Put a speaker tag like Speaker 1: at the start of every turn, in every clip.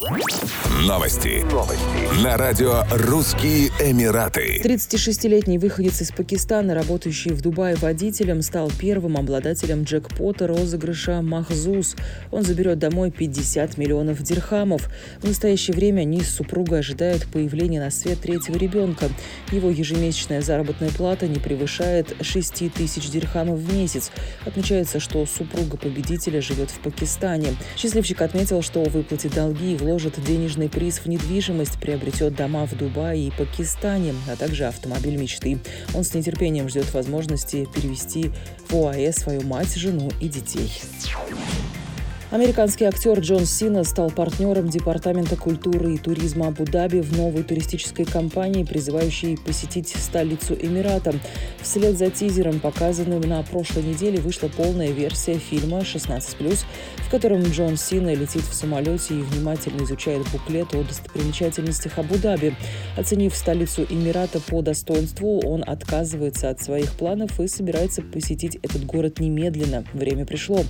Speaker 1: Новости. Новости. На радио «Русские Эмираты».
Speaker 2: 36-летний выходец из Пакистана, работающий в Дубае водителем, стал первым обладателем джекпота розыгрыша «Махзус». Он заберет домой 50 миллионов дирхамов. В настоящее время они с супругой ожидают появления на свет третьего ребенка. Его ежемесячная заработная плата не превышает 6 тысяч дирхамов в месяц. Отмечается, что супруга победителя живет в Пакистане. Счастливчик отметил, что выплатит долги и вложит денежный приз в недвижимость, приобретет дома в Дубае и Пакистане, а также автомобиль мечты. Он с нетерпением ждет возможности перевести в ОАЭ свою мать, жену и детей. Американский актер Джон Сина стал партнером Департамента культуры и туризма Абу-Даби в новой туристической кампании, призывающей посетить столицу Эмирата. Вслед за тизером, показанным на прошлой неделе, вышла полная версия фильма «16+,» в котором Джон Сина летит в самолете и внимательно изучает буклет о достопримечательностях Абу-Даби. Оценив столицу Эмирата по достоинству, он отказывается от своих планов и собирается посетить этот город немедленно. Время пришло.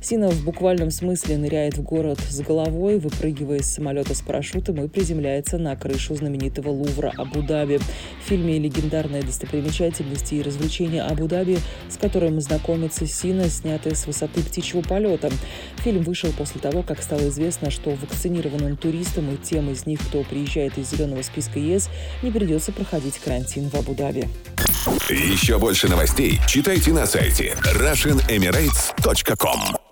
Speaker 2: Сина в буквальном смысле ныряет в город с головой, выпрыгивая из самолета с парашютом и приземляется на крышу знаменитого Лувра Абу-Даби. В фильме «Легендарные достопримечательности и развлечения Абу-Даби», с которым знакомится Сина, снятые с высоты птичьего полета. Фильм вышел после того, как стало известно, что вакцинированным туристам и тем из них, кто приезжает из зеленого списка ЕС, не придется проходить карантин в Абу-Даби.
Speaker 1: Еще больше новостей читайте на сайте RussianEmirates.com